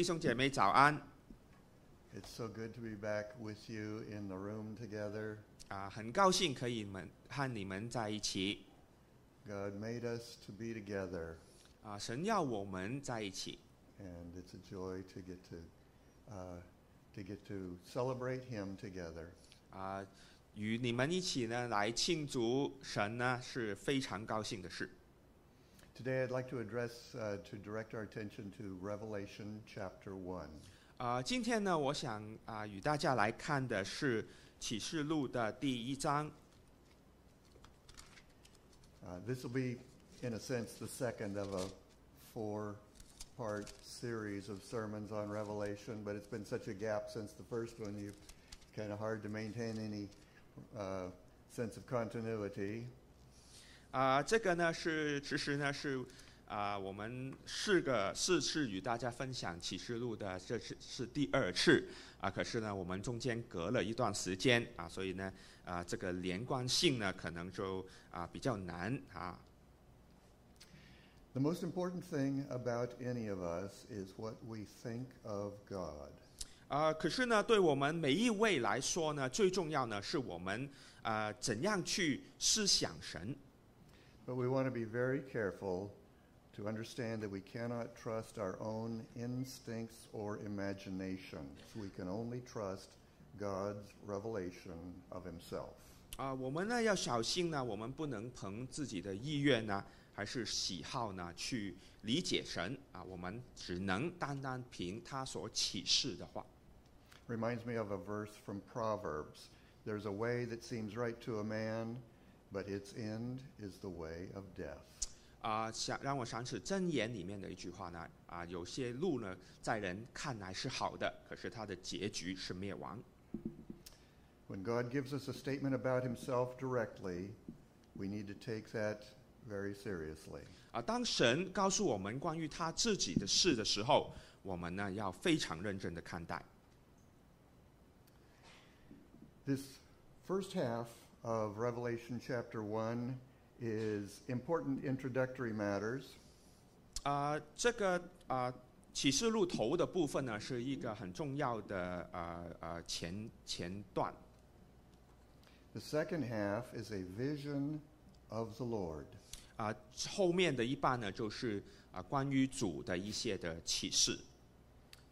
各位弟兄姐妹早安 It's so good to be back with you in the room together. 啊、很高兴可以们和你们在一起 God made us to be together, 啊、神要我们在一起 and it's a joy to get to uh, to get to celebrate Him together. 啊、与你们一起呢来庆祝神呢是非常高兴的事 Today, I'd like to address uh, to direct our attention to Revelation chapter one. 啊、今天呢，我想啊、与大家来看的是启示录的第一章 Uh, this will be, in a sense, the second of a four-part series of sermons on Revelation. But it's been such a gap since the first one, you it's kind of hard to maintain any uh, sense of continuity. 啊、这个呢是其实呢是啊、我们四个四次与大家分享启示录的，这是是第二次。啊、可是呢，我们中间隔了一段时间啊，所以呢啊、这个连贯性呢可能就啊、比较难啊。The most important thing about any of us is what we think of God. 啊、可是呢，对我们每一位来说呢，最重要呢是我们啊、怎样去思想神 But we want to be very careful to understand that we cannot trust our own instincts or imaginations. We can only trust God's revelation of Himself. 啊、我们呢要小心呢，我们不能凭自己的意愿呢，还是喜好呢去理解神啊，我们只能单单凭他所启示的话 Reminds me of a verse from Proverbs There's a way that seems right to a man, but its end is the way of death. 啊，想让我想起箴言里面的一句话呢啊，有些路呢在人看来是好的，可是它的结局是灭亡 When God gives us a statement about Himself directly, we need to take that very seriously. 啊。当神告诉我们关于他自己的事的时候，我们呢要非常认真的看待。 This first half of Revelation chapter 1 is important introductory matters. 啊、这个啊、启示录头的部分呢，是一个很重要的呃呃前前段 The second half is a vision of the Lord. 啊、后面的一半呢，就是啊、关于主的一些的启示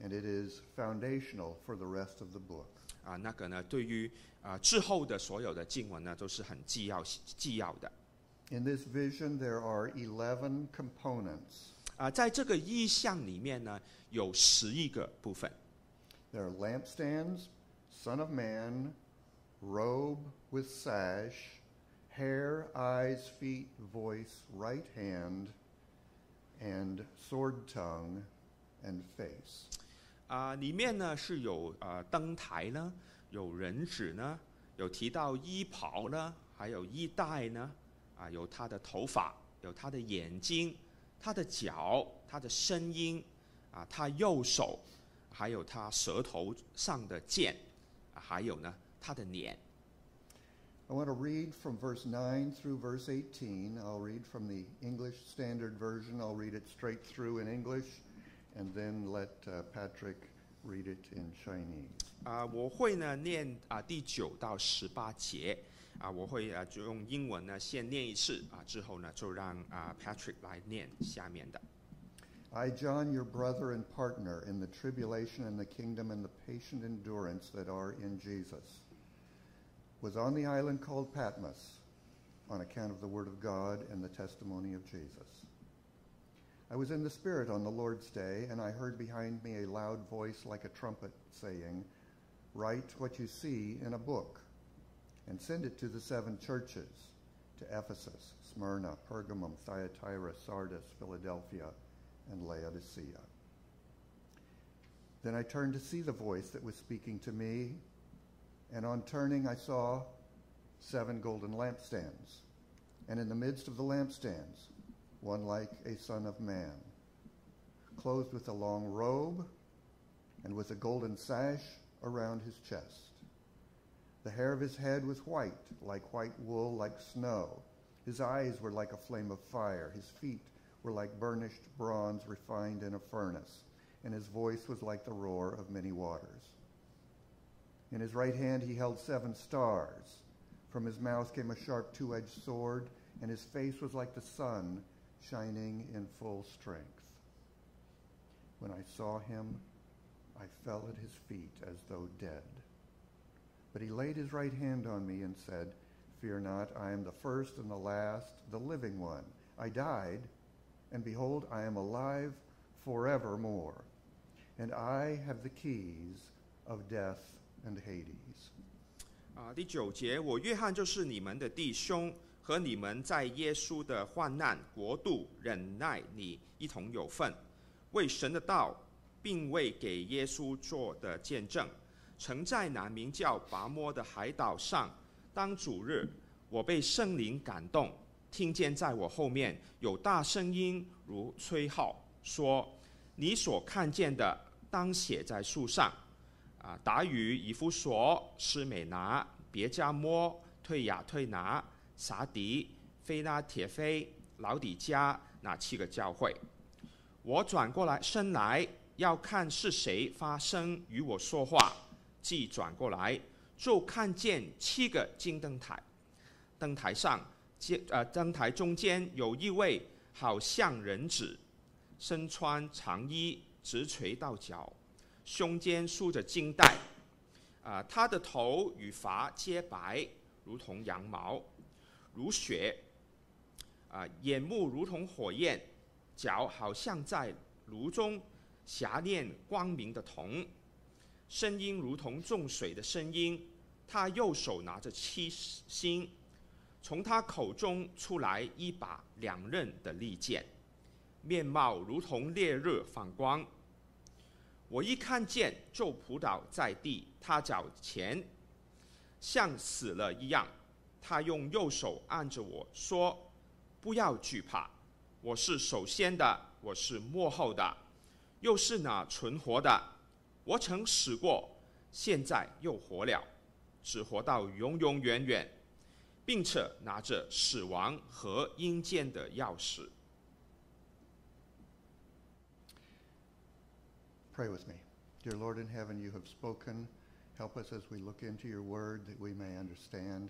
And it is foundational for the rest of the book. 啊、那个呢，对于啊、之后的所有的经文呢，都是很纪要纪要的 In this vision, there are 11 components. 啊、在这个意象里面呢，有十一个部分 There are lampstands, Son of Man, robe with sash, hair, eyes, feet, voice, right hand, and sword tongue and face. 啊、里面呢是有呃灯台呢，有人子呢，有提到衣袍呢，还有衣带呢，啊、有他的头发，有他的眼睛，他的脚，他的声音，啊、他右手，还有他舌头上的剑，啊还有呢他的脸。I want to read from verse 9 through verse 18. I'll read from the English Standard Version. I'll read it straight through in English and then let uh, Patrick read it in Chinese. 啊、我会呢念啊、第九到十八节，啊、我会啊、就用英文呢先念一次，啊、之后呢就让啊、Patrick 来念下面的。 I, John, your brother and partner in the tribulation and the kingdom and the patient endurance that are in Jesus, was on the island called Patmos on account of the word of God and the testimony of Jesus. I was in the Spirit on the Lord's day, and I heard behind me a loud voice like a trumpet saying, Write what you see in a book, and send it to the seven churches to Ephesus, Smyrna, Pergamum, Thyatira, Sardis, Philadelphia, and Laodicea. Then I turned to see the voice that was speaking to me, and on turning I saw seven golden lampstands, and in the midst of the lampstands, one like a son of man, clothed with a long robe and with a golden sash around his chest. The hair of his head was white, like white wool, like snow. His eyes were like a flame of fire. His feet were like burnished bronze refined in a furnace, and his voice was like the roar of many waters. In his right hand he held seven stars. From his mouth came a sharp two edged sword, and his face was like the sun shining in full strength. When I saw him, I fell at his feet as though dead. But he laid his right hand on me and said, Fear not, I am the first and the last, the living one. I died, and behold, I am alive forevermore. And I have the keys of death and Hades. 啊，第九节，我约翰就是你们的弟兄， 和你们在耶稣的患难国度忍耐里一同有份，为神的道，并为给耶稣做的见证。曾在南名叫拔摩的海岛上，当主日，我被圣灵感动，听见在我后面有大声音如吹号，说：“你所看见的，当写在树上。”啊，达于以弗所、施美拿、别加摩、退雅退拿、撒迪、菲拉铁菲、老底加那七个教会。我转过来身来，要看是谁发声与我说话。即转过来，就看见七个金灯台，灯台上，接呃灯台中间有一位好像人子，身穿长衣，直垂到脚，胸间束着金带，啊、他的头与发皆白，如同羊毛，如雪，啊、眼目如同火焰，脚好像在炉中霞炼光明的铜。声音如同众水的声音，他右手拿着七星，从他口中出来一把两刃的利剑，面貌如同烈日放光。我一看见就扑倒在地，他脚前，像死了一样。他用右手按着我说：“不要惧怕，我是首先的，我是幕后的，又是那存活的。”我曾死过，现在又活了，只活到永永远远，并且拿着死亡和阴间的钥匙。Pray with me. Dear Lord in heaven, you have spoken. Help us as we look into your word that we may understand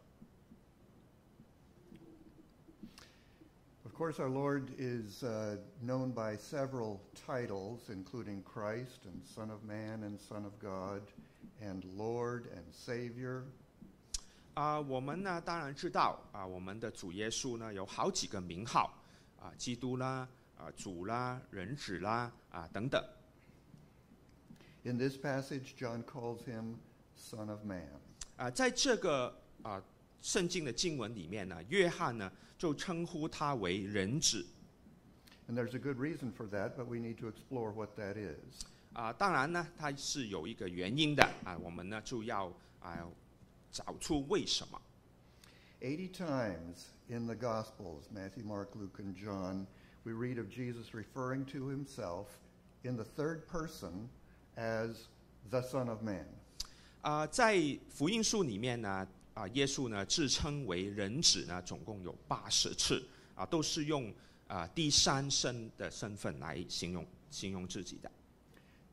course, our Lord is uh, known by several titles, including Christ and Son of Man and Son of God and Lord and Savior. 啊、我们呢当然知道啊、我们的主耶稣呢有好几个名号啊、基督啦、啊、主啦、人子啦啊、等等。 In this passage, John calls him Son of Man. 啊、在这个啊、 圣经的经文里面呢，约翰呢就称呼他为人子 And there's a good reason for that, but we need to explore what that is. 啊、当然呢，它是有一个原因的啊、我们呢就要啊、找出为什么。80 times in the Gospels, Matthew, Mark, Luke, and John, we read of Jesus referring to himself in the third person as the Son of Man. 啊、在福音书里面呢，啊、耶稣呢自称为人子呢，总共有八十次啊、都是用啊、第三身的身份来形容形容自己的。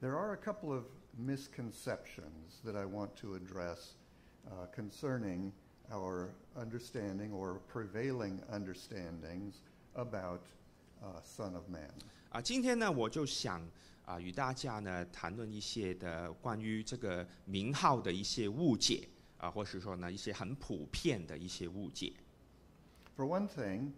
There are a couple of misconceptions that I want to address uh, concerning our understanding or prevailing understandings about uh, Son of Man. 啊，今天呢，我就想啊，与大家呢谈论一些的关于这个名号的一些误解啊，或是说呢一些很普遍的一些误解 For one thing,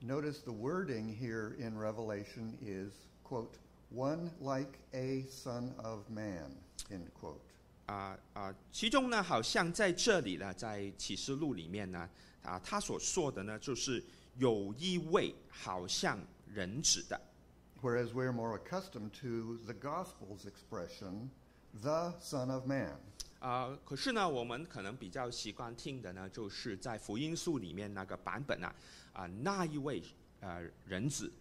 notice the wording here in Revelation is, quote, one like a Son of Man, end quote. 啊啊，其中呢，好像在这里呢，在启示录里面呢，啊，他所说的呢，就是有一位好像人子的 Whereas we're more accustomed to the Gospel's expression, the Son of Man. 啊、可是呢，我们可能比较习惯听的呢，就是在福音书里面那个版本啊，啊、那一位呃人子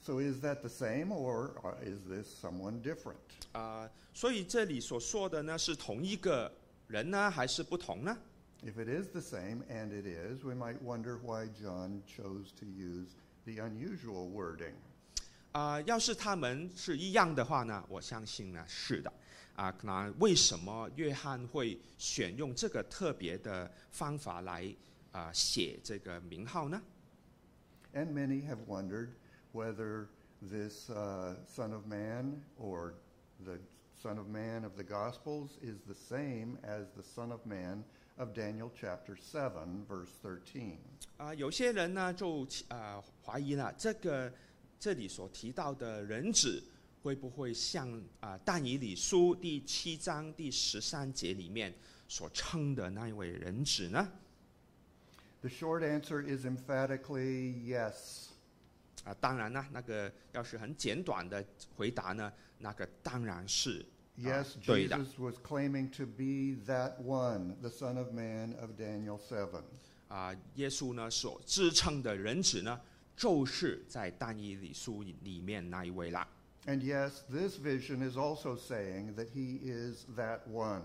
So is that the same or uh, is this someone different? 啊、所以这里所说的呢是同一个人呢，还是不同呢？If it is the same, and it is, we might wonder why John chose to use the unusual wording. 啊、要是他们是一样的话呢，我相信呢是的。啊，那为什么约翰会选用这个特别的方法来啊、写这个名号呢？And many have wondered whether this uh, Son of Man or the Son of Man of the Gospels is the same as the Son of Man of Daniel chapter seven verse thirteen 啊、有些人呢就啊、怀疑了，这个这里所提到的人子会不会像啊、但以理书第七章第十三节里面所称的那一位人子呢？The short answer is emphatically yes. 啊、当然呢，那个要是很简短的回答呢，那个当然是 Yes。Jesus was claiming to be that one, the Son of Man of Daniel 7. 啊、耶稣呢所支撑的人子呢，就是在但以理书里面那一位啦。And yes, this vision is also saying that he is that one.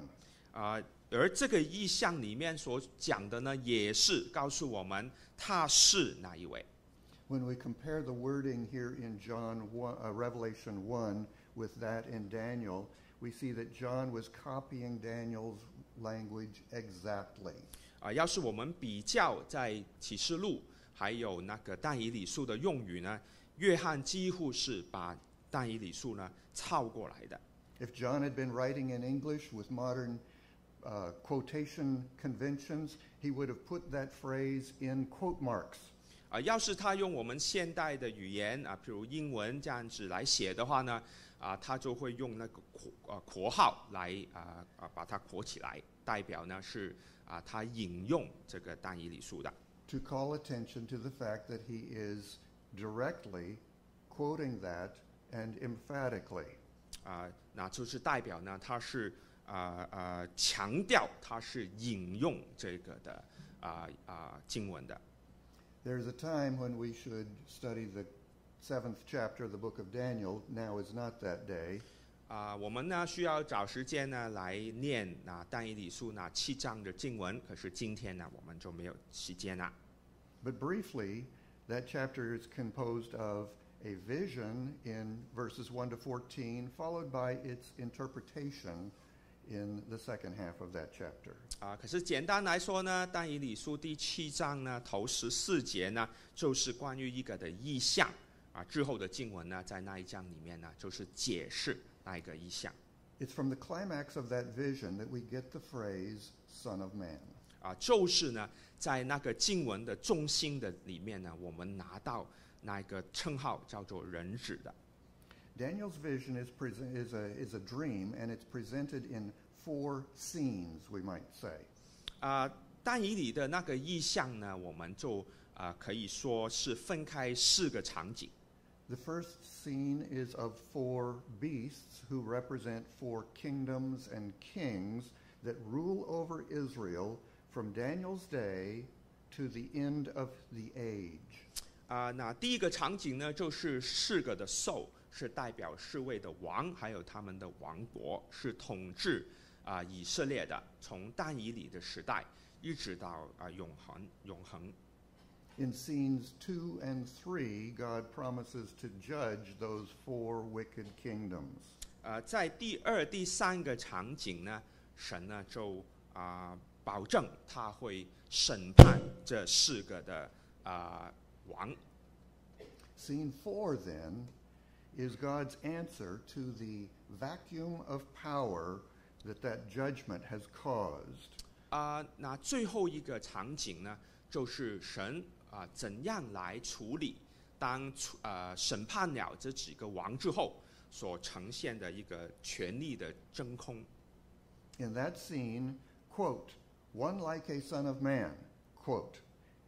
啊、而这个意象里面所讲的呢，也是告诉我们他是那一位。 When we compare the wording here in John 1, uh, Revelation 1 with that in Daniel, we see that John was copying Daniel's language exactly. 啊、要是我们比较在启示录还有那个但以理书的用语呢，约翰几乎是把 但以理书呢抄过来的。If John had been writing in English with modern uh, quotation conventions, he would have put that phrase in quote marks. 啊、要是他用我们现代的语言啊，譬如英文这样子来写的话呢，啊，他就会用那个括啊括号来啊啊把它括起来，代表呢是啊他引用这个但以理书的。to call attention to the fact that he is directly quoting that and emphatically. 啊，那就是代表呢，他是啊啊强调他是引用这个的啊啊经文的 There's a time when we should study the seventh chapter of the book of Daniel. Now is not that day. 啊，我们呢需要找时间呢来念那但以理书那七章的经文，可是今天呢我们就没有时间了。 But briefly, that chapter is composed of a vision in verses 1 to 14, followed by its interpretation in the second half of that chapter. 啊，可是简单来说呢，但以理书第七章呢头十四节呢，就是关于一个的意象啊，之后的经文呢，在那一章里面呢，就是解释那一个意象 It's from the climax of that vision that we get the phrase Son of Man. 啊，就是呢，在那个经文的中心的里面呢，我们拿到那一个称号叫做人子的 Daniel's vision is, present, is, a, is a dream, and it's presented in four scenes, we might say. 啊，但以理的那个意象呢，我们就啊可以说是分开四个场景 The first scene is of four beasts who represent four kingdoms and kings that rule over Israel from Daniel's day to the end of the age. 啊、那第一个场景呢，就是四个的兽，是代表四位的王，还有他们的王国，是统治啊、以色列的，从但以理的时代一直到啊、永恒永恒。 In scenes two and three, God promises to judge those four wicked kingdoms. 呃，在第二、第三个场景呢，神呢就啊、 保证他会审判这四个的啊、王。Scene four, then, is God's answer to the vacuum of power that that judgment has caused. 啊、那最后一个场景呢，就是神啊、怎样来处理当处呃审判了这几个王之后所呈现的一个权力的真空 In that scene, quote, one like a son of man, quote,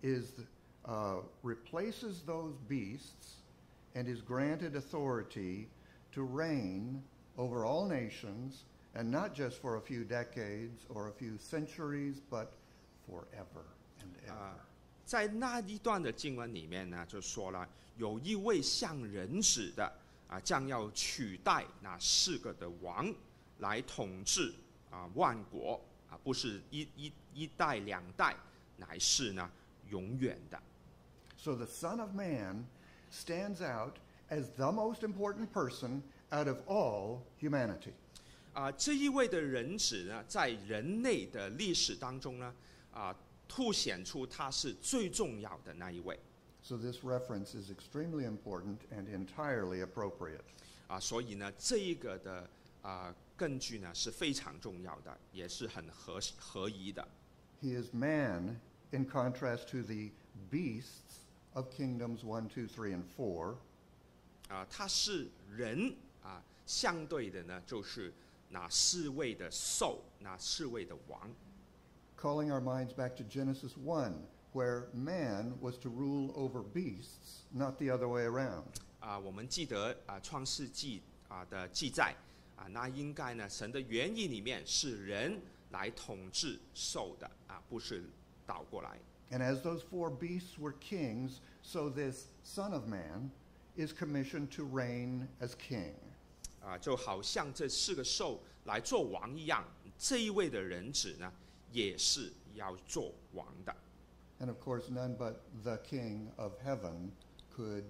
is uh, replaces those beasts and is granted authority to reign over all nations and not just for a few decades or a few centuries, but forever and ever. 啊、在那一段的经文里面呢，就说了有一位像人子的啊，将要取代那四个的王来统治啊万国 啊，不是一一一代两代，乃是呢永远的。So the Son of Man stands out as the most important person out of all humanity. 啊，这一位的人子呢，在人类的历史当中呢，啊，凸显出他是最重要的那一位 So this reference is extremely important and entirely appropriate. 啊，所以呢，这一个的啊根据呢是非常重要的，也是很合合宜的 He is man in contrast to the beasts of kingdoms one, two, three, and four. 啊，他是人啊，相对的呢就是那四位的兽，那四位的王 calling our minds back to Genesis one, where man was to rule over beasts, not the other way around. 啊，我们记得啊创世纪啊的记载啊，那应该呢神的原意里面是人来统治兽的啊，不是倒过来。 And as those four beasts were kings, so this Son of Man is commissioned to reign as king. 啊，就好像这四个兽来做王一样，这一位的人子呢，也是要做王的。 And of course, none but the King of heaven could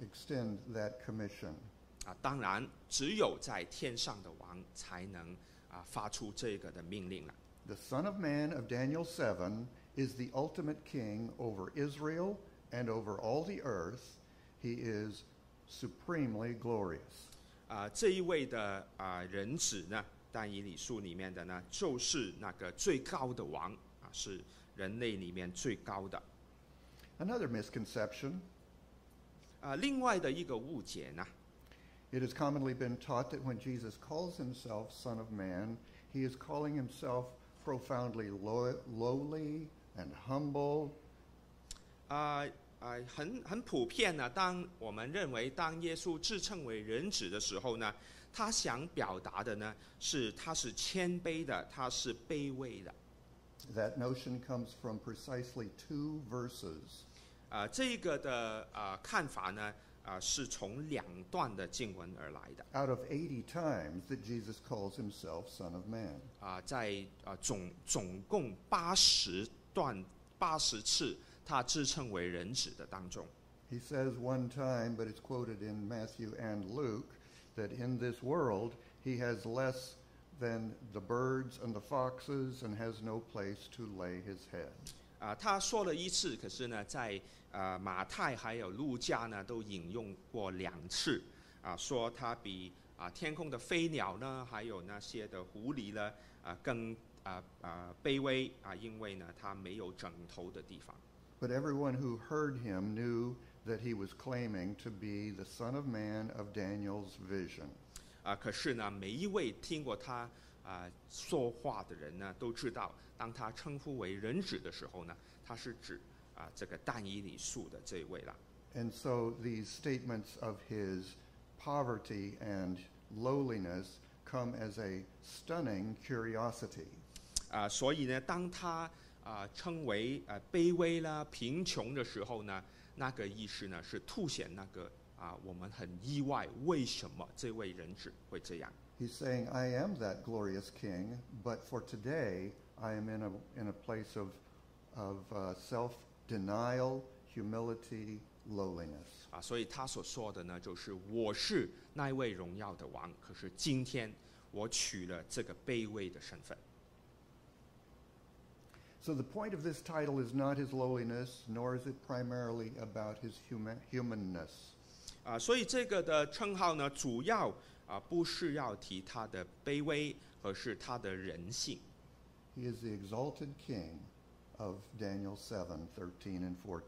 extend that commission. 啊，当然，只有在天上的王才能啊发出这个的命令了。The Son of Man of Daniel seven is the ultimate king over Israel and over all the earth. He is supremely glorious. 啊，这一位的啊人子呢，但以理书里面的呢，就是那个最高的王啊，是人类里面最高的。Another misconception 啊，另外的一个误解呢，it has commonly been taught that when Jesus calls himself Son of Man, he is calling himself profoundly lo- lowly and humble 啊啊，很很普遍呢。当我们认为当耶稣自称为人子的时候呢，他想表达的呢是他是谦卑的，他是卑微的。 That notion comes from precisely two verses. 啊，这个的啊看法呢， 啊是从两段的经文而来的。 Out of 80 times that Jesus calls himself Son of Man. 啊，在啊总总共八十段八十次，他自称为人子的当中， He says one time, but it's quoted in Matthew and Luke, that in this world he has less than the birds and the foxes and has no place to lay his head. 啊，他说了一次，可是呢，在 呃马太还有路加呢都引用过两次，啊，说他比啊天空的飞鸟呢，还有那些的狐狸呢，啊更啊啊卑微啊，因为呢他没有枕头的地方。But everyone who heard him knew that he was claiming to be the Son of Man of Daniel's vision. 啊，可是呢，每一位听过他啊说话的人呢，都知道，当他称呼为人子的时候呢，他是指 啊这个但以理数的这一位了。 And so these statements of his poverty and lowliness come as a stunning curiosity. 啊，所以呢，当他啊称为呃卑微啦、贫穷的时候呢，那个意思呢是凸显那个啊我们很意外，为什么这位人子会这样？ He's saying, I am that glorious king, but for today I am in a, in a place of, of uh, self denial, humility, lowliness. 啊，所以他所说的呢，就是我是那一位荣耀的王，可是今天我取了这个卑微的身份。 So the point of this title is not his lowliness, nor is it primarily about his human, humanness. 啊，所以这个的称号呢，主要啊不是要提他的卑微，而是他的人性 He is the exalted king of Daniel 7 13 and 14.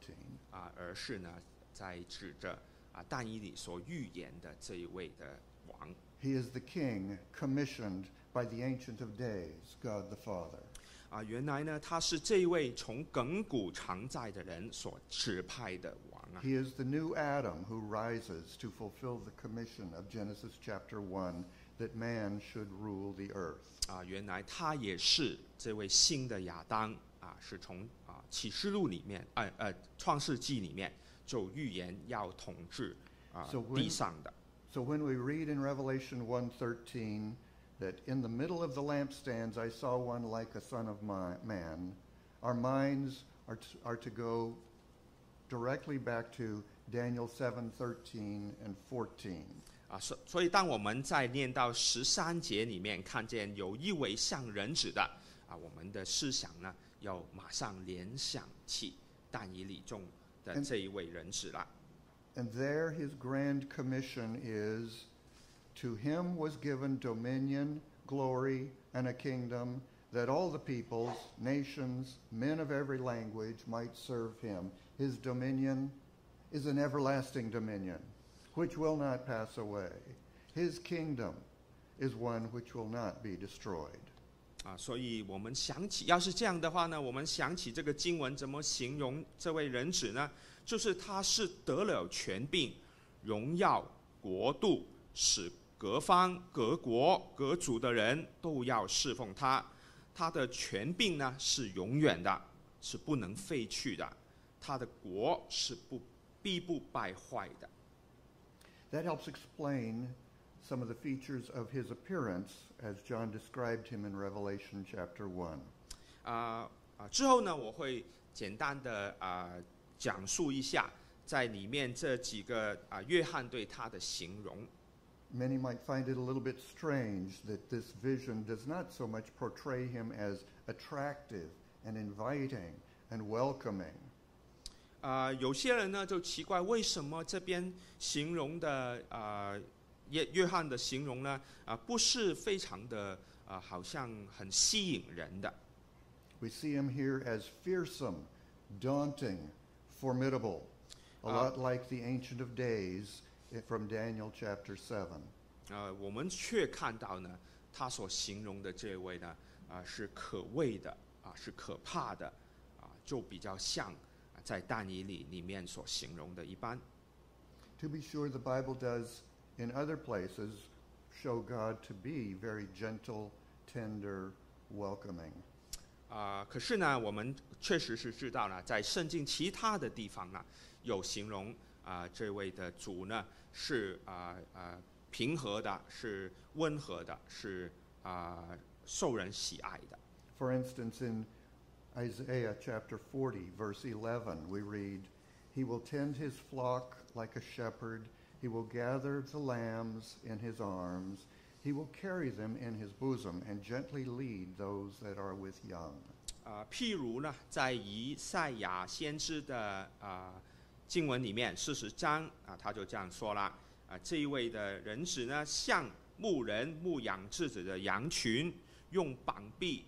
啊，而是呢在指着啊但以理所预言的这一位的王 He is the king commissioned by the Ancient of Days, God the Father. 啊，原来呢他是这一位从亘古常在的人所指派的王啊 He is the new Adam who rises to fulfill the commission of Genesis chapter 1 that man should rule the earth. 啊，原来他也是这位新的亚当 啊，是从啊启示录里面，呃呃创世纪里面就预言要统治啊地上的。So when we read in Revelation 1:13 that in the middle of the lampstands I saw one like a son of my, man, our minds are to, are to go directly back to Daniel 7:13 and 14. 啊，所所以当我们在念到十三节里面看见有一位像人子的啊，我们的思想呢 要马上联想起但以理中的嗯这一位人子了。 And there his grand commission is to him was given dominion, glory, and a kingdom that all the peoples, nations, men of every language might serve him. His dominion is an everlasting dominion which will not pass away. His kingdom is one which will not be destroyed. 啊，所以我们想起，要是这样的话呢，我们想起这个经文怎么形容这位人子呢？就是他是得了权柄、荣耀、国度，使各方、各国、各族的人都要侍奉他。他的权柄呢是永远的，是不能废去的。他的国是不必不败坏的。That helps explain some of the features of his appearance as John described him in Revelation chapter 1. 啊啊，之后呢，我会简单的啊讲述一下在里面这几个啊约翰对他的形容 Many might find it a little bit strange that this vision does not so much portray him as attractive and inviting and welcoming. 啊、有些人呢就奇怪，为什么这边形容的啊 约约翰的形容呢啊不是非常的啊好像很吸引人的 We see him here as fearsome, daunting, formidable, a Uh, lot like the Ancient of Days from Daniel chapter seven. 啊，我们却看到呢，他所形容的这位呢，啊、是可畏的，啊、是可怕的，啊、就比较像、啊在但以里里面所形容的一般。To be sure, the Bible does, in other places, show God to be very gentle, tender, welcoming. 啊、可是呢，我们确实是知道了，在圣经其他的地方呢，有形容啊、这位的主呢是啊啊、平和的，是温和的，是啊、受人喜爱的。 For instance, in Isaiah chapter 40, verse 11, we read, He will tend his flock like a shepherd. He will gather the lambs in his arms. He will carry them in his bosom and gently lead those that are with young. 啊、譬如呢，在以赛亚先知的啊、经文里面四十章啊，他就这样说了啊，这一位的人子呢，像牧人牧养自己的羊群，用膀臂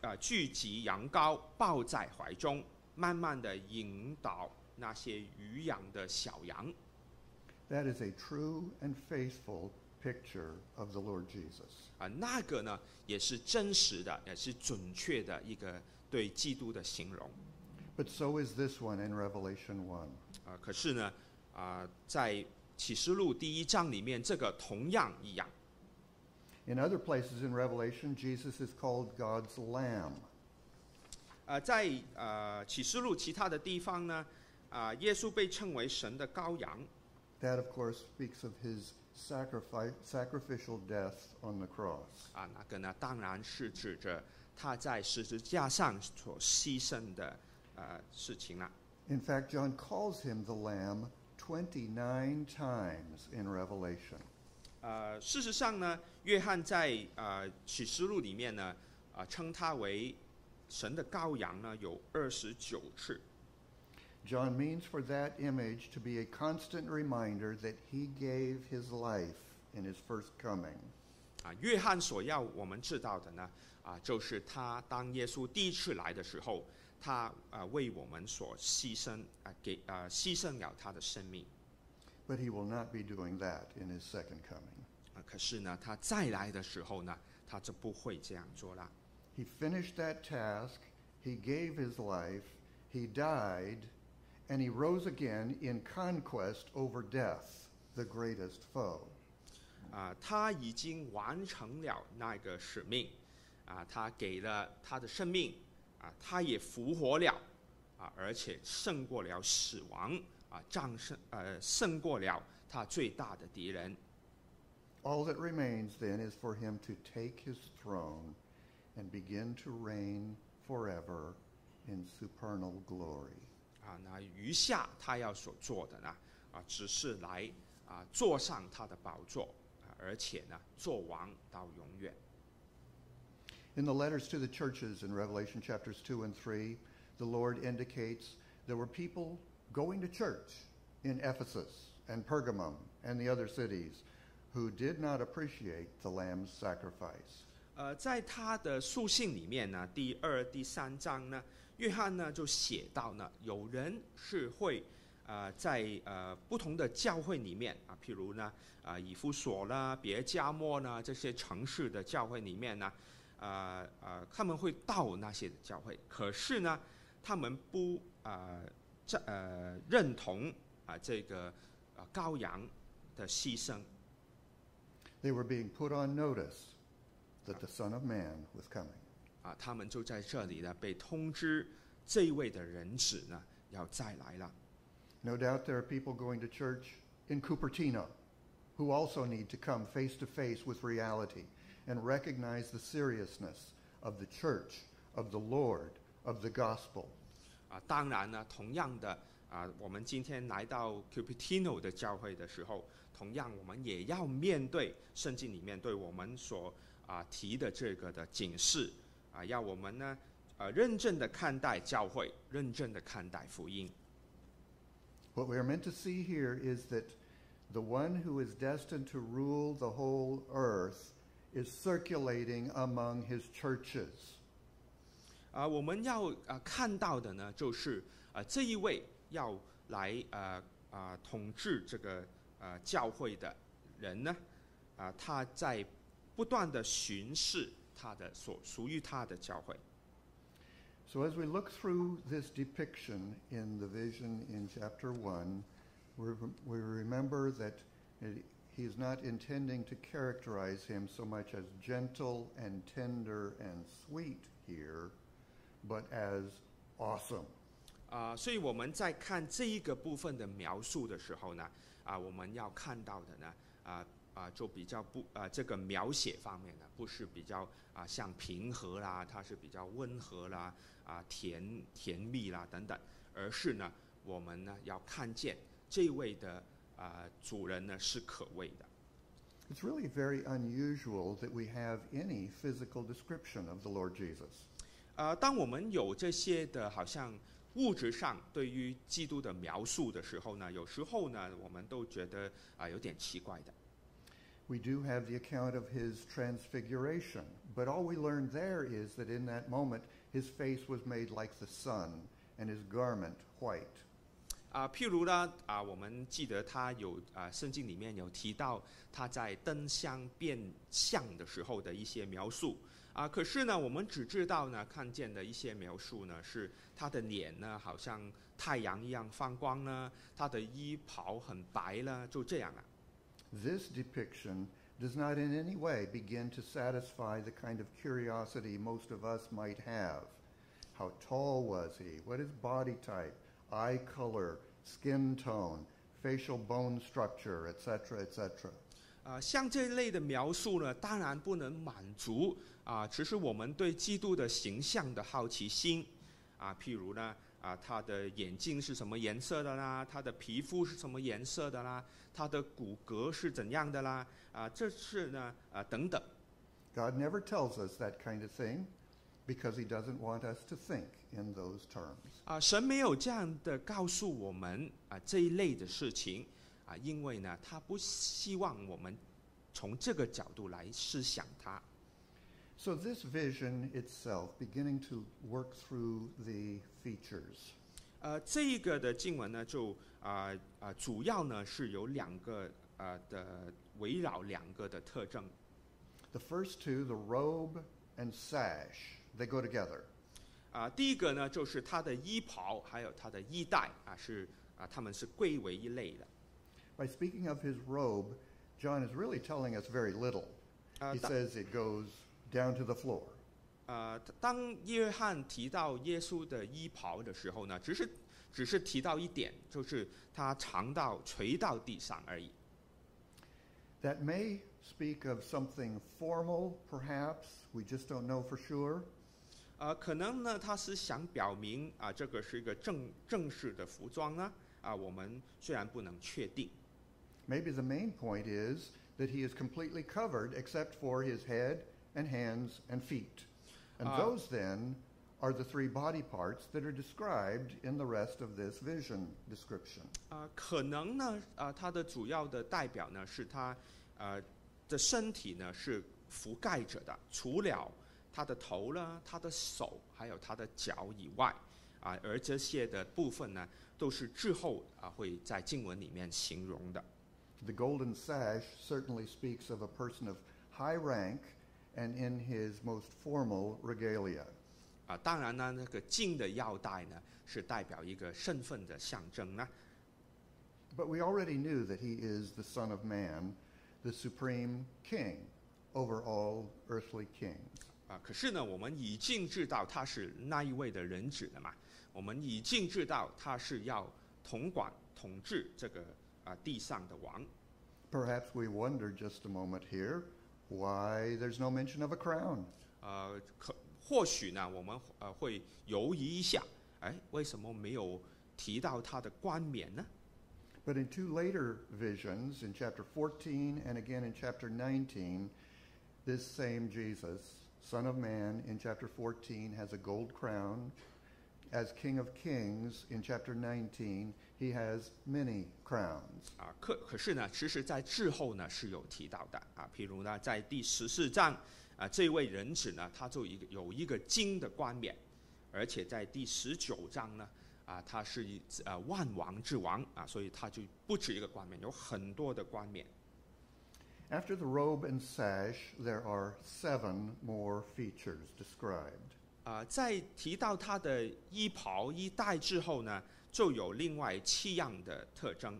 啊聚集羊羔，抱在怀中，慢慢的引导那些余养的小羊。That is a true and faithful picture of the Lord Jesus. 啊，那个呢也是真实的，也是准确的一个对基督的形容。 But so is this one in Revelation 1. 啊，可是呢，啊，在启示录第一章里面，这个同样一样。 In other places in Revelation, Jesus is called God's Lamb. 呃，在呃启示录其他的地方呢，啊、耶稣被称为神的羔羊。 That, of course, speaks of his sacrifice, sacrificial death on the cross. 啊，那个呢，当然是指着他在十字架上所牺牲的呃事情了。In fact, John calls him the Lamb 29 times in Revelation. 呃，事实上呢，约翰在呃启示录里面呢，啊、称他为神的羔羊呢，有二十九次。John means for that image to be a constant reminder that he gave his life in his first coming. 啊，约翰所要我们知道的呢，啊，就是他当耶稣第一次来的时候，他啊为我们所牺牲啊，给啊牺牲了他的生命 But he will not be doing that in his second coming. 啊。可是呢，他再来的时候呢，他就不会这样做了。 He finished that task, he gave his life, he died, and he rose again in conquest over death, the greatest foe. 啊，他已经完成了那个使命，啊，他给了他的生命，啊，他也复活了，啊，而且胜过了死亡，啊，战胜呃胜过了他最大的敌人。 All that remains then is for him to take his throne and begin to reign forever in supernal glory. 啊，那余下他要所做的呢，啊，只是来啊坐上他的宝座，啊，而且呢做王到永远。In the letters to the churches in Revelation chapters 2 and 3, the Lord indicates there were people going to church in Ephesus and Pergamum and the other cities who did not appreciate the Lamb's sacrifice. 呃，在他的书信里面呢，第二、第三章呢，约翰呢就写到呢，有人是会呃在呃不同的教会里面啊，譬如呢啊、以弗所啦、别加莫啦这些城市的教会里面呢，呃呃他们会到那些教会，可是呢，他们不啊这呃认同啊、这个啊羔羊的牺牲。They were being put on notice that the Son of Man was coming. 啊，他们就在这里呢被通知，这一位的人子呢要再来了。No doubt there are people going to church in Cupertino who also need to come face to face with reality and recognize the seriousness of the church, of the Lord, of the gospel. 啊，当然呢，同样的啊，我们今天来到 Cupertino 的教会的时候，同样我们也要面对圣经里面对我们所啊提的这个的警示啊，要我们呢呃认真的看待教会，认真的看待福音。What we are meant to see here is that the one who is destined to rule the whole earth is circulating among his churches. 啊，我们要啊看到的呢，就是啊这一位要来啊啊统治这个啊教会的人呢，啊他在不断的巡视他的所属于他的教会。 So, as we look through this depiction in the vision in chapter 1, we we remember that it- he's not intending to characterize him so much as gentle and tender and sweet here, but as awesome. 啊、所以我们在看这一个部分的描述的时候呢，啊、我们要看到的呢，啊、 啊、就比较不啊、这个描写方面呢，不是比较啊、像平和啦，它是比较温和啦，啊、甜甜蜜啦等等，而是呢，我们呢要看见这位的啊、主人呢是可畏的。It's really very unusual that we have any physical description of the Lord Jesus. 呃，当我们有这些的好像物质上对于基督的描述的时候呢，有时候呢，我们都觉得啊、有点奇怪的。We do have the account of his transfiguration, but all we learn there is that in that moment his face was made like the sun and his garment white. 啊、譬如呢，啊、我们记得他有啊、圣经里面有提到他在灯箱变相的时候的一些描述啊、可是呢，我们只知道呢，看见的一些描述呢，是他的脸呢，好像太阳一样放光呢，他的衣袍很白了，就这样啊。This depiction does not in any way begin to satisfy the kind of curiosity most of us might have. How tall was he? What is body type, eye color, skin tone, facial bone structure, etc., etc.? 啊，像这类的描述呢，当然不能满足啊，只是我们对基督的形象的好奇心啊。譬如呢， 啊，他的眼睛是什么颜色的啦？他的皮肤是什么颜色的啦？他的骨骼是怎样的啦？啊，这是呢，啊，等等 God never tells us that kind of thing because he doesn't want us to think in those terms. 啊，神没有这样的告诉我们啊这一类的事情啊，因为呢，他不希望我们从这个角度来思想它。So, this vision itself, beginning to work through the features. 呃，这一个的经文呢，就啊啊、主要呢是有两个呃的围绕两个的特征 The first two, the robe and sash, they go together. 啊、第一个呢就是他的衣袍，还有他的衣带啊，是啊，他们是归为一类的 By speaking of his robe, John is really telling us very little. 呃 He 当 says it goes down to the floor. 呃，当约翰提到耶稣的衣袍的时候呢，只是只是提到一点，就是他长到垂到地上而已。 That may speak of something formal, perhaps. We just don't know for sure. 呃，可能呢，他是想表明啊、这个是一个正正式的服装呢，啊、我们虽然不能确定， Maybe the main point is that he is completely covered except for his head and hands and feet. And Ah. those then are the three body parts that are described in the rest of this vision description. 啊、可能呢，啊、它的主要的代表呢是他呃的身体呢是覆盖着的，除了他的头呢、他的手还有他的脚以外，啊、而这些的部分呢都是之后啊、会在经文里面形容的。 The golden sash certainly speaks of a person of high rank and in his most formal regalia. 啊、当然呢，那个金的腰带呢是代表一个身份的象征呢。 But we already knew that he is the Son of Man, the supreme king over all earthly kings. 啊，可是呢，我们已经知道他是那一位的人子了嘛，我们已经知道他是要统管统治这个啊地上的王。 Perhaps we wonder just a moment here why there's no mention of a crown. 呃，可或许呢，我们呃会犹豫一下，哎，为什么没有提到他的冠冕呢？ But in two later visions, in chapter 14 and again in chapter 19, this same Jesus, Son of Man, in chapter 14 has a gold crown. As King of Kings, in chapter 19, he has many crowns. 啊，可可是呢，其实在之后呢是有提到的啊，譬如呢，在第十四章啊，这位人子呢，他就一个有一个金的冠冕，而且在第十九章呢，啊，他是一呃万王之王啊，所以他就不止一个冠冕，有很多的冠冕。After the robe and sash, there are seven more features described. 啊，在提到他的衣袍衣带之后呢，就有另外七样的特征。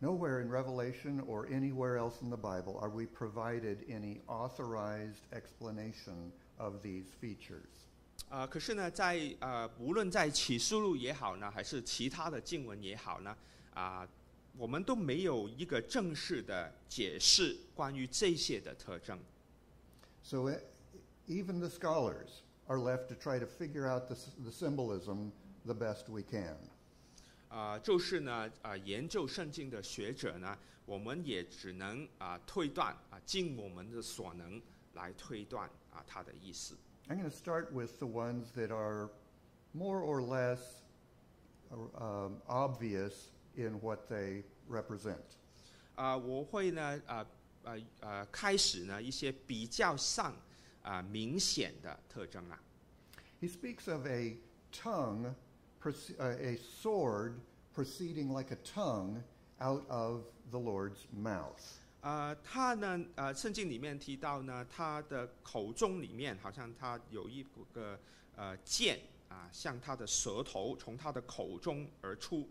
Nowhere in Revelation or anywhere else in the Bible are we provided any authorized explanation of these features. 呃，可是呢，在呃，无论在启示录也好呢，还是其他的经文也好呢，啊、我们都没有一个正式的解释关于这些的特征。So e- even the scholars are left to try to figure out the, s- the symbolism the best we can. 啊、就是呢，啊、研究圣经的学者呢，我们也只能啊、推断啊、尽我们的所能来推断啊、它的意思。 I'm going to start with the ones that are more or less uh, um, obvious in what they represent. 啊、我会呢，啊呃呃，开始呢一些比较上 啊、明显的特征啊。 He speaks of a tongue, proce- uh, a sword proceeding like a tongue out of the Lord's mouth. 呃，他呢，呃，圣经里面提到呢，他的口中里面好像他有一个呃剑啊，像他的舌头从他的口中而出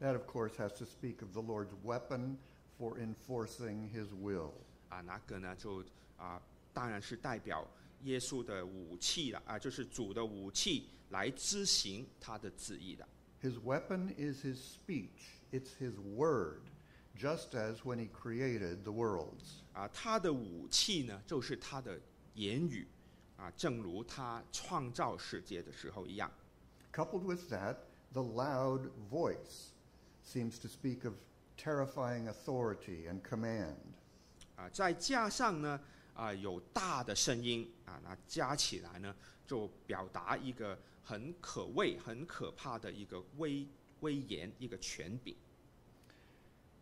That, of course, has to speak of the Lord's weapon for enforcing his will. 啊，那个呢就啊， 当然是代表耶稣的武器了啊，就是主的武器来执行他的旨意的 His weapon is his speech, it's his word, just as when he created the worlds. 啊，他的武器呢就是他的言语啊，正如他创造世界的时候一样。Coupled with that, the loud voice seems to speak of terrifying authority and command. 啊，再加上呢，啊，有大的声音啊，那加起来呢，就表达一个很可畏、很可怕的一个威威严、一个权柄。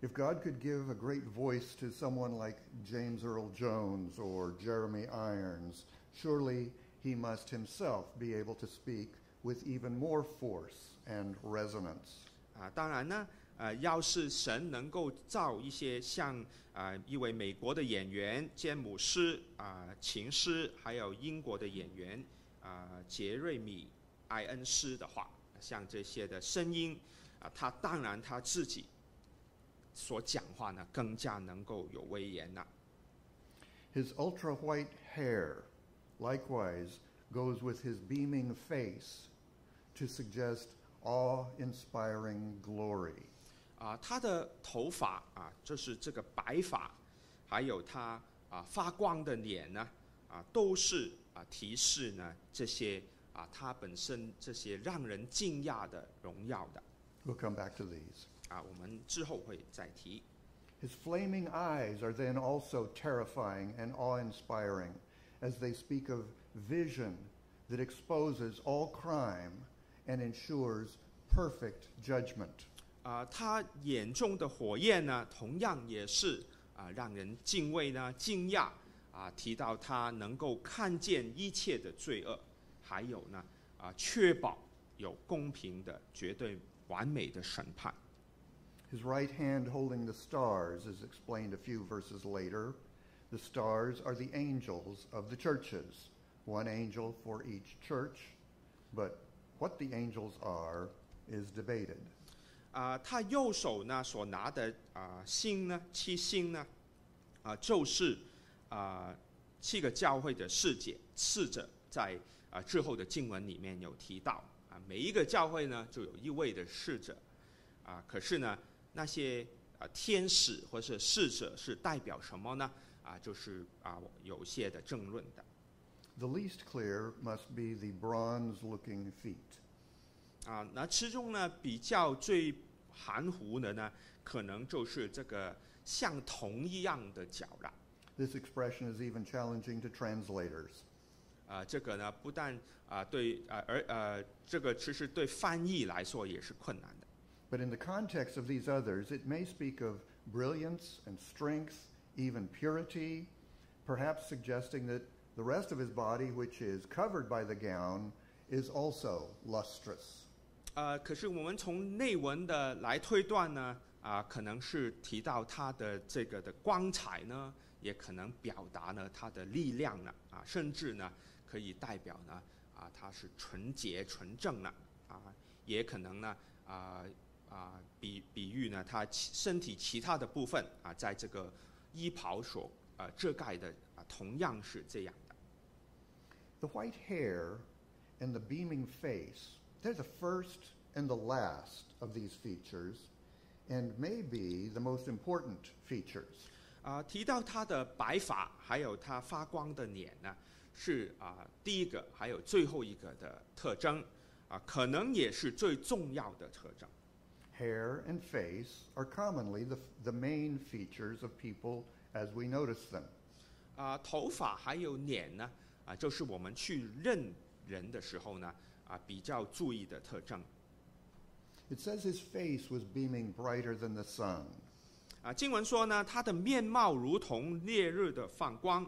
If God could give a great voice to someone like James Earl Jones or Jeremy Irons, surely he must himself be able to speak with even more force and resonance. 啊，当然呢， 呃，要是神能够造一些像啊、一位美国的演员詹姆斯啊、琴师，还有英国的演员啊、杰瑞米埃恩斯的话，像这些的声音啊，他当然他自己所讲话呢，更加能够有威严了。His ultra white hair, likewise, goes with his beaming face to suggest awe inspiring glory. 啊，他的头发啊，就是这个白发，还有他啊发光的脸呢，啊，都是啊提示呢这些啊他本身这些让人惊讶的荣耀的 We'll come back to these. 啊，我们之后会再提。 His flaming eyes are then also terrifying and awe inspiring as they speak of vision that exposes all crime and ensures perfect judgment. 啊，他眼中的火焰呢，同样也是啊让人敬畏呢、惊讶啊。提到他能够看见一切的罪恶，还有呢啊，确保有公平的、绝对完美的审判。 His right hand holding the stars is explained a few verses later. The stars are the angels of the churches, one angel for each church, but what the angels are is debated. 啊，他右手呢所拿的啊星呢，七星呢，啊就是啊七个教会的使者，侍者在啊之后的经文里面有提到啊，每一个教会呢就有一位的侍者啊，可是呢那些啊天使或是侍者是代表什么呢？啊，就是啊有些的争论的 The least clear must be the bronze looking feet. 啊，那其中呢比较最含糊的呢，可能就是这个像铜一样的脚了。 This expression is even challenging to translators. 啊、这个呢，不但啊、对啊、而呃，这个其实对翻译来说也是困难的 But in the context of these others, it may speak of brilliance and strength, even purity, perhaps suggesting that the rest of his body, which is covered by the gown, is also lustrous. 呃，可是我们从内文的来推断呢，啊、可能是提到他的这个的光彩呢，也可能表达呢他的力量呢，啊，甚至呢可以代表呢，啊，他是纯洁纯正了，啊，也可能呢，啊啊，比比喻呢他其身体其他的部分啊，在这个衣袍所呃遮盖的啊，同样是这样的。The white hair and the beaming face, they're the first and the last of these features, and may be the most important features. 啊、提到他的白发，还有他发光的脸呢，是啊、第一个，还有最后一个的特征，啊、可能也是最重要的特征。 Hair and face are commonly the, the main features of people as we notice them. 啊、头发还有脸呢，啊、就是我们去认人的时候呢， 啊、比较注意的特征。 It says his face was beaming brighter than the sun. 啊、经文说呢，他的面貌如同烈日的放光。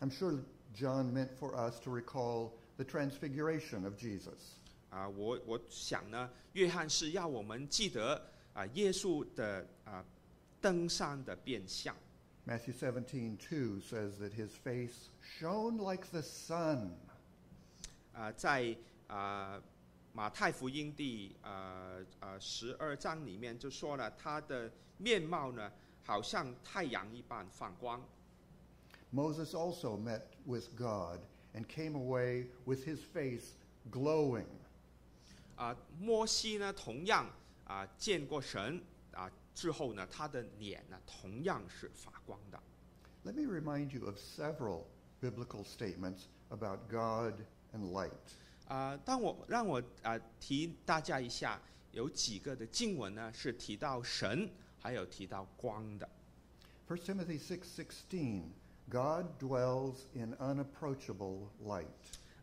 I'm sure John meant for us to recall the transfiguration of Jesus. 啊、我我想呢，约翰是要我们记得啊、耶稣的啊、登山的变相。 Matthew 17:2 says that his face shone like the sun. 啊、在啊、马太福音第呃呃十二章里面就说了，他的面貌呢，好像太阳一般放光。Moses also met with God and came away with his face glowing. 啊、摩西呢，同样啊、见过神啊、之后呢，他的脸呢，同样是发光的。Let me remind you of several biblical statements about God and light. 啊、当我让我啊、提大家一下，有几个的经文呢是提到神，还有提到光的。 1 Timothy 6:16 God dwells in unapproachable light.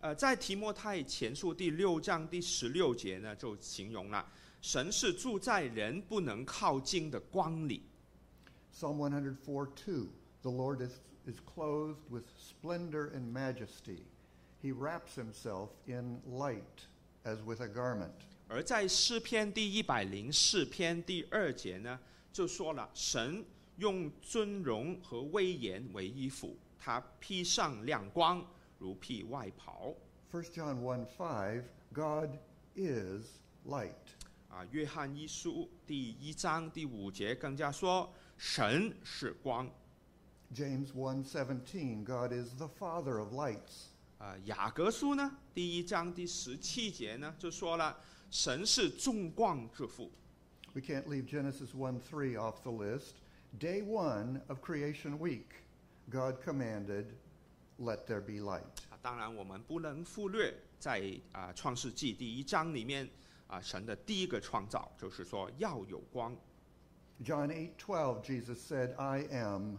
呃，在提摩太前书第六章第十六节呢，就形容了神是住在人不能靠近的光里。 Psalm 104:2 The Lord is, is clothed with splendor and majesty. He wraps himself in light as with a garment. 而在诗篇第一百零四篇第二节呢，就说了神用尊荣和威严为衣服，他披上亮光，如披外袍。 1 John 1 5, God is light. 啊，约翰一书第一章第五节更加说，神是光。 James 1:17 God is the father of lights. 啊，雅各书呢第一章第十七节呢就说了，神是众光之父。We can't leave Genesis 1 3 off the list. Day one of creation week, God commanded, Let there be light. 啊，当然我们不能忽略在啊创世纪第一章里面啊神的第一个创造就是说要有光。John 8 12, Jesus said, I am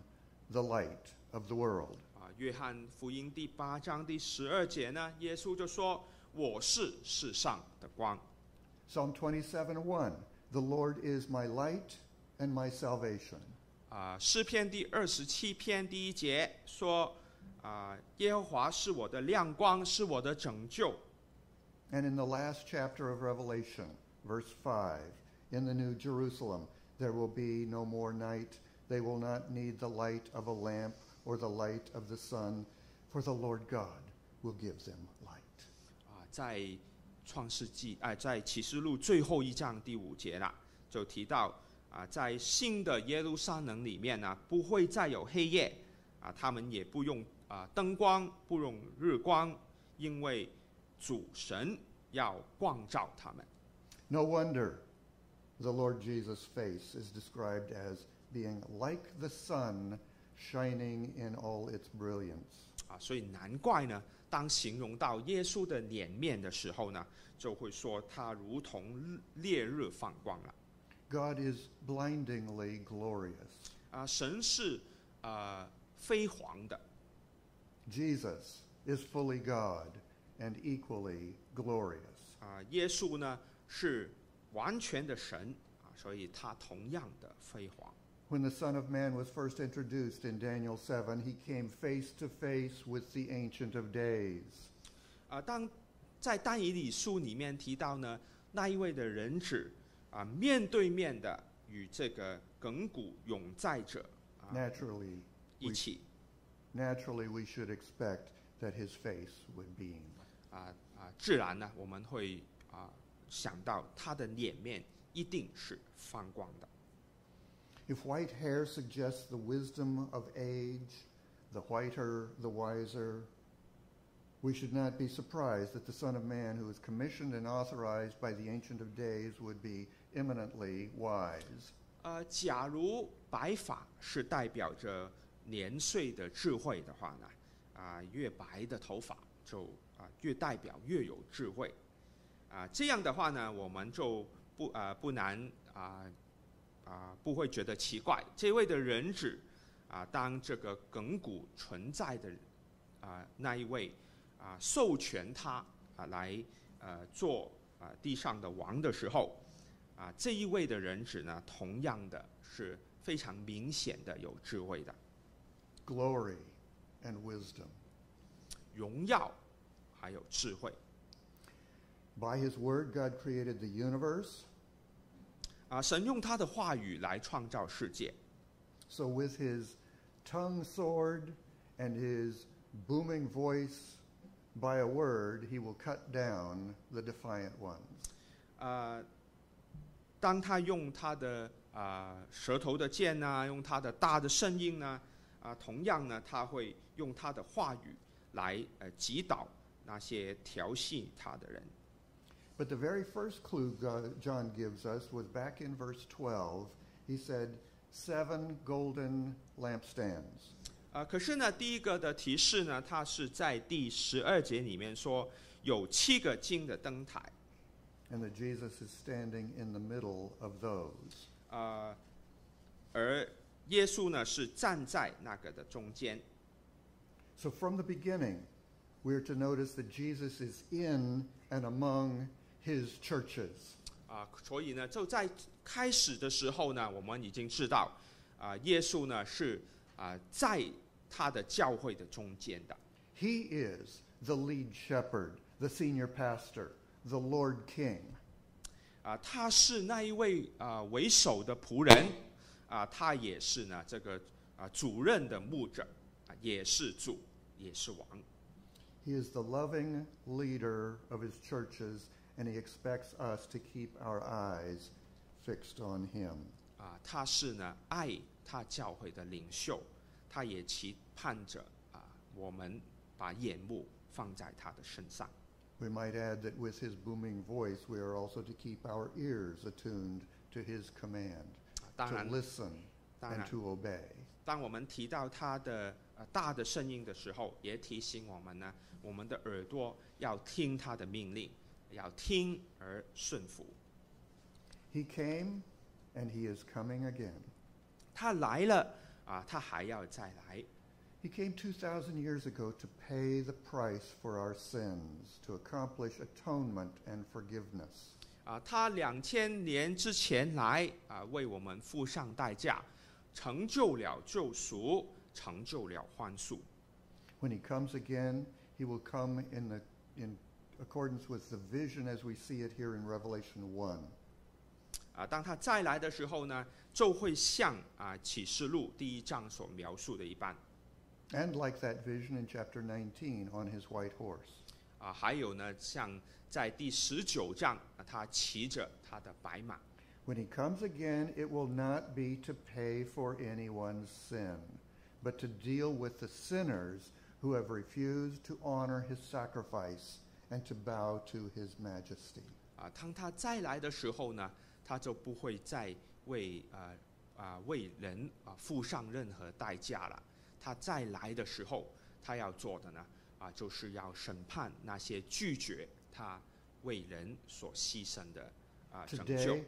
the light of the world. 啊，约翰福音第八章第十二节呢，耶稣就说：“我是世上的光。 Psalm 27 1, The Lord is my light and my salvation. ”啊，诗篇第二十七篇第一节说：“啊，耶和华是我的亮光，是我的拯救。 And in the last chapter of Revelation, verse 5, in the New Jerusalem, there will be no more night. They will not need the light of a lamp or the light of the sun, for the Lord God will give them light. ”啊，在创世纪，哎、在启示录最后一章第五节啦，就提到啊，在新的耶路撒冷里面呢，不会再有黑夜，啊，他们也不用啊灯光，不用日光，因为主神要光照他们。 No wonder the Lord Jesus' face is described as being like the sun Shining in all its brilliance. 啊，所以难怪呢，当形容到耶稣的脸面的时候呢，就会说他如同烈日放光了。God is blindingly glorious. 啊，神是呃辉煌的，Jesus is fully God and equally glorious. 啊，耶稣呢是完全的神啊，所以他同样的飞黄。When the Son of Man was first introduced in Daniel 7, he came face to face with the Ancient of Days. 啊，当在但以理书里面提到呢，那一位的人子啊，面对面的与这个亘古永在者啊 Naturally, 一起 naturally we should expect that his face would beam. 啊啊，自然呢我们会啊想到他的脸面一定是放光的。 If white hair suggests the wisdom of age, the whiter, the wiser, we should not be surprised that the Son of Man, who is commissioned and authorized by the Ancient of Days, would be eminently wise. 呃，假如白发是代表着年岁的智慧的话呢，啊，越白的头发就啊越代表越有智慧，啊，这样的话呢，我们就不啊不难啊 啊不会觉得奇怪，这位的人子啊，当这个亘古存在的啊那一位啊授权他啊来呃做啊地上的王的时候。啊，这一位的人子呢，同样的是非常明显的有智慧的 Glory and wisdom. 荣耀，还有智慧 By his word, God created the universe. 啊！神用他的话语来创造世界 So, with his tongue sword and his booming voice, by a word, he will cut down the defiant ones. 啊。当他用他的啊舌头的剑呐、用他的大的声音呢，啊，同样呢，他会用他的话语来呃击倒那些调戏他的人。But the very first clue God, John gives us was back in verse 12. He said, Seven golden lampstands. 啊，可是呢，第一个的提示呢，它是在第十二节里面说有七个金的灯台， And that Jesus is standing in the middle of those. 呃，而耶稣呢是站在那个的中间。 So from the beginning, we're to notice that Jesus is in and among his churches. 啊，所以呢，就在开始的时候呢，我们已经知道，啊，耶稣呢是啊在他的教会的中间的， He is the lead shepherd, the senior pastor, the Lord King. 啊，他是那一位啊为首的仆人，啊，他也是呢这个啊主任的牧者，啊，也是主，也是王。 He is the loving leader of his churches, and he expects us to keep our eyes fixed on him. 啊，他是呢爱他教会的领袖，他也期盼着啊我们把眼目放在他的身上。 We might add that with his booming voice, we are also to keep our ears attuned to his command, 啊当 to 然， listen 当 and 然， to obey. 当我们提到他的呃大的声音的时候，也提醒我们呢，我们的耳朵要听他的命令， 要听而顺服。 He came, and he is coming again. 他来了啊，他还要再来。 He came 2,000 years ago to pay the price for our sins, to accomplish atonement and forgiveness. 啊，他两千年之前来啊，为我们付上代价，成就了救赎，成就了宽恕。 When he comes again, he will come in, the, in accordance with the vision as we see it here in Revelation 1. 啊，当他再来的时候呢，就会像啊启示录第一章所描述的一般 And like that vision in chapter 19 on his white horse. 啊，还有呢，像在第十九章啊，他骑着他的白马 When he comes again, it will not be to pay for anyone's sin, but to deal with the sinners who have refused to honor his sacrifice and to bow to his majesty. 啊。当他再来的时候呢，他就不会再为啊啊为人啊付上任何代价了。他再来的时候，他要做的呢啊，就是要审判那些拒绝他为人所牺牲的啊拯救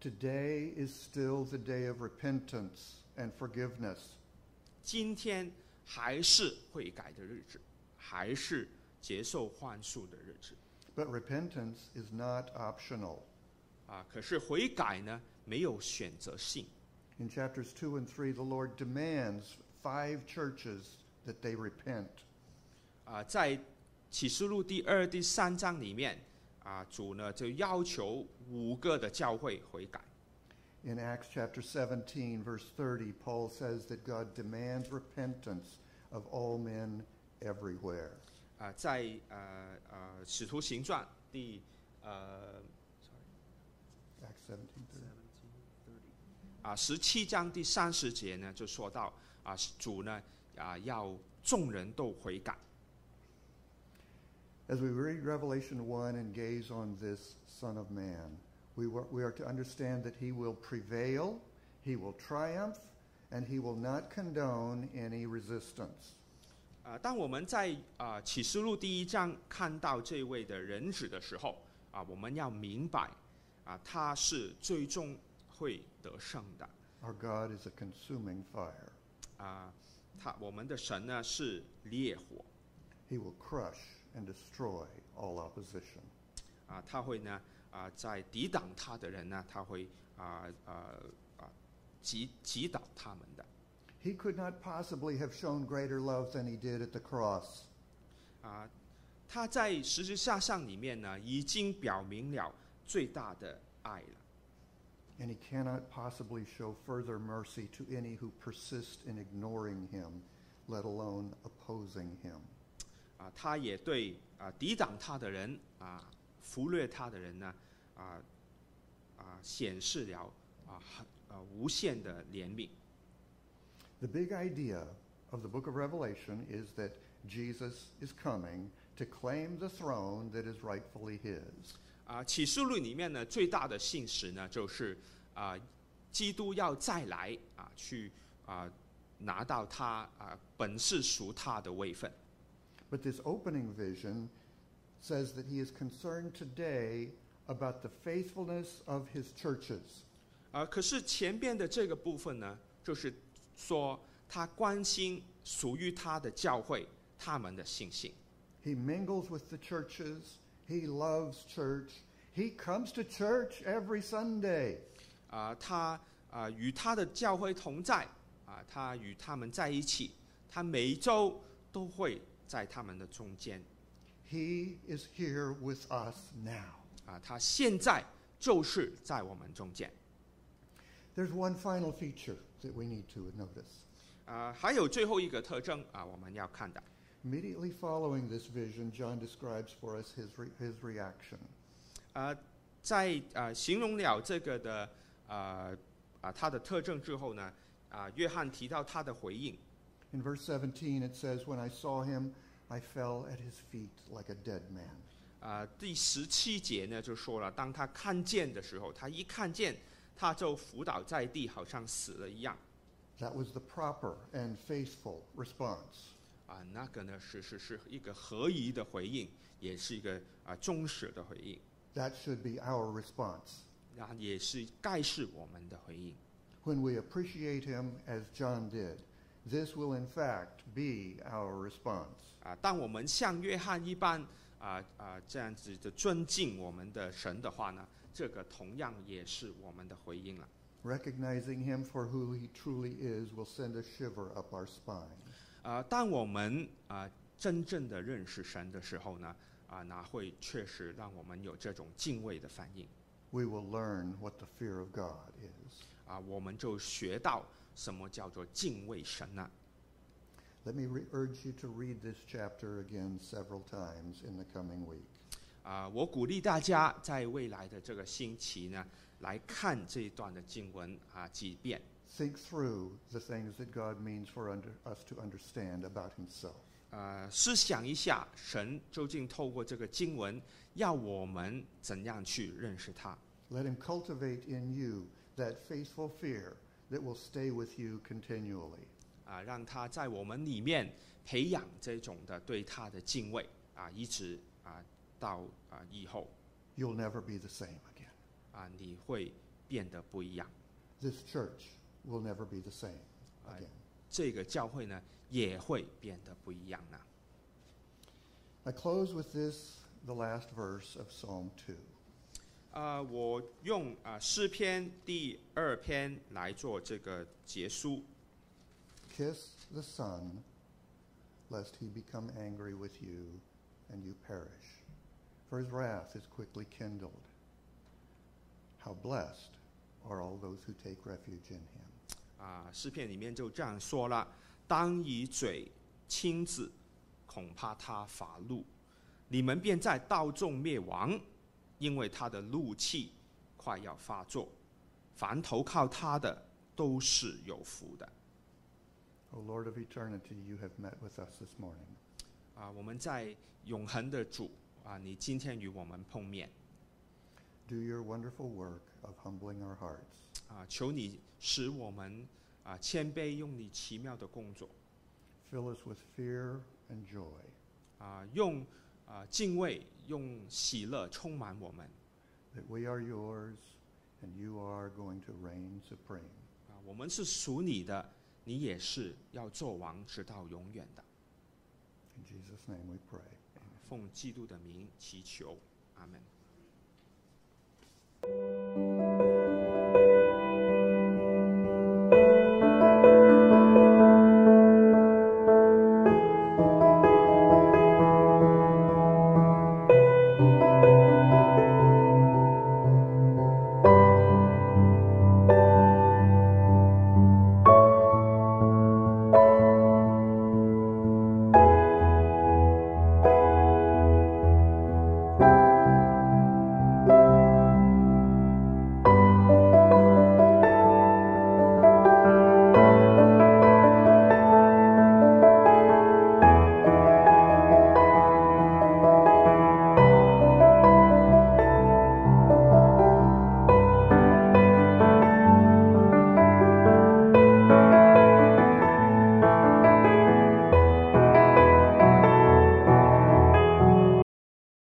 Today,。today is still the day of repentance and forgiveness. 今天还是悔改的日子，还是 接受宽恕的日子 But repentance is not optional. 啊。可是悔改呢，没有选择性 In chapters 2 and 3, the Lord demands five churches that they repent. 啊。在启示录第二、第三章里面啊，主呢就要求五个的教会悔改 In Acts chapter 17, verse 30, Paul says that God demands repentance of all men everywhere. 啊。在呃呃使徒行传第呃 Acts 17, 30. 啊十七章第三十节呢就说到啊主呢啊要众人都悔改。 As we read Revelation 1 and gaze on this Son of Man, we, were, we are to understand that he will prevail, he will triumph, and he will not condone any resistance. 啊，当我们在啊启示录第一章看到这位的人子的时候，啊，我们要明白，啊，他是最终会得胜的，Our God is a consuming fire. 啊，他我们的神呢是烈火，He will crush and destroy all opposition. 啊，他会呢啊在抵挡他的人呢，他会啊啊啊击击倒他们的，He could not possibly have shown greater love than he did at the cross. 啊，他在十字架上里面呢，已经表明了最大的爱了。 And he cannot possibly show further mercy to any who persist in ignoring him, let alone opposing him. 啊，他也对啊抵挡他的人啊忽略他的人呢啊啊显示了啊很啊无限的怜悯 The big idea of the book of Revelation is that Jesus is coming to claim the throne that is rightfully his. 啊。启示录里面呢最大的信实呢就是啊基督要再来啊去啊拿到他啊本是属他的位分 But this opening vision says that he is concerned today about the faithfulness of his churches. 啊。可是前边的这个部分呢，就是 说他关心属于他的教会他们的信心。He mingles with the churches. He loves church. He comes to church every Sunday. 啊、他啊、与他的教会同在啊、他与他们在一起，他每一周都会在他们的中间 He is here with us now. 啊、他现在就是在我们中间 There's one final feature that we need to notice. 啊、还有最后一个特征啊、我们要看的 Immediately following this vision, John describes for us his, re- his reaction. 啊、在啊、形容了这个的啊啊他的特征之后呢，啊、约翰提到他的回应 In verse 17, it says, When I saw him, I fell at his feet like a dead man. 啊、第十七节呢就说了，当他看见的时候，他一看见 他就伏倒在地，好像死了一样。That was the proper and faithful response. 啊，那个呢是是是一个合宜的回应，也是一个啊忠实的回应，That should be our response. 那也是该是我们的回应。When we appreciate him as John did, this will in fact be our response. 啊，当我们像约翰一般啊啊这样子的尊敬我们的神的话呢，这个同样也是我们的回应了。Recognizing him for who he truly is will send a shiver up our spine. 啊，当我们啊真正的认识神的时候呢，啊，那会确实让我们有这种敬畏的反应。We will learn what the fear of God is. 啊，我们就学到什么叫做敬畏神呢、Let me urge you to read this chapter again several times in the coming week. 啊，我鼓励大家在未来的这个星期呢，来看这一段的经文啊几遍 Think through the things that God means for under, us to understand about himself. 呃，思想一下，神究竟透过这个经文，要我们怎样去认识他？Let him cultivate in you that faithful fear that will stay with you continually. 啊，让他在我们里面培养这种的对他的敬畏啊，一直啊 you'll never be the same again. This church will never be the same again.，这个教会呢也会变得不一样呢。I close with this, the last verse of Psalm 2. 啊，我用啊诗篇第二篇来做这个结束。Kiss the Son, lest he become angry with you and you perish. For his wrath is quickly kindled. How blessed are all those who take refuge in him. 啊，诗篇里面就这样说了：当以嘴亲子，恐怕他发怒，你们便在道中灭亡，因为他的怒气快要发作。凡投靠他的，都是有福的。O Lord of eternity, you have met with us this morning. 啊，我们在永恒的主啊，你今天与我们碰面 Do your wonderful work of humbling our hearts. 啊，求你使我们啊谦卑，用你奇妙的工作 Fill us with fear and joy. 啊，用啊敬畏，用喜乐充满我们 that we are yours and you are going to reign supreme. 啊，我们是属你的，你也是要做王，直到永远的。 In Jesus' name we pray. 奉基督的名，祈求阿门。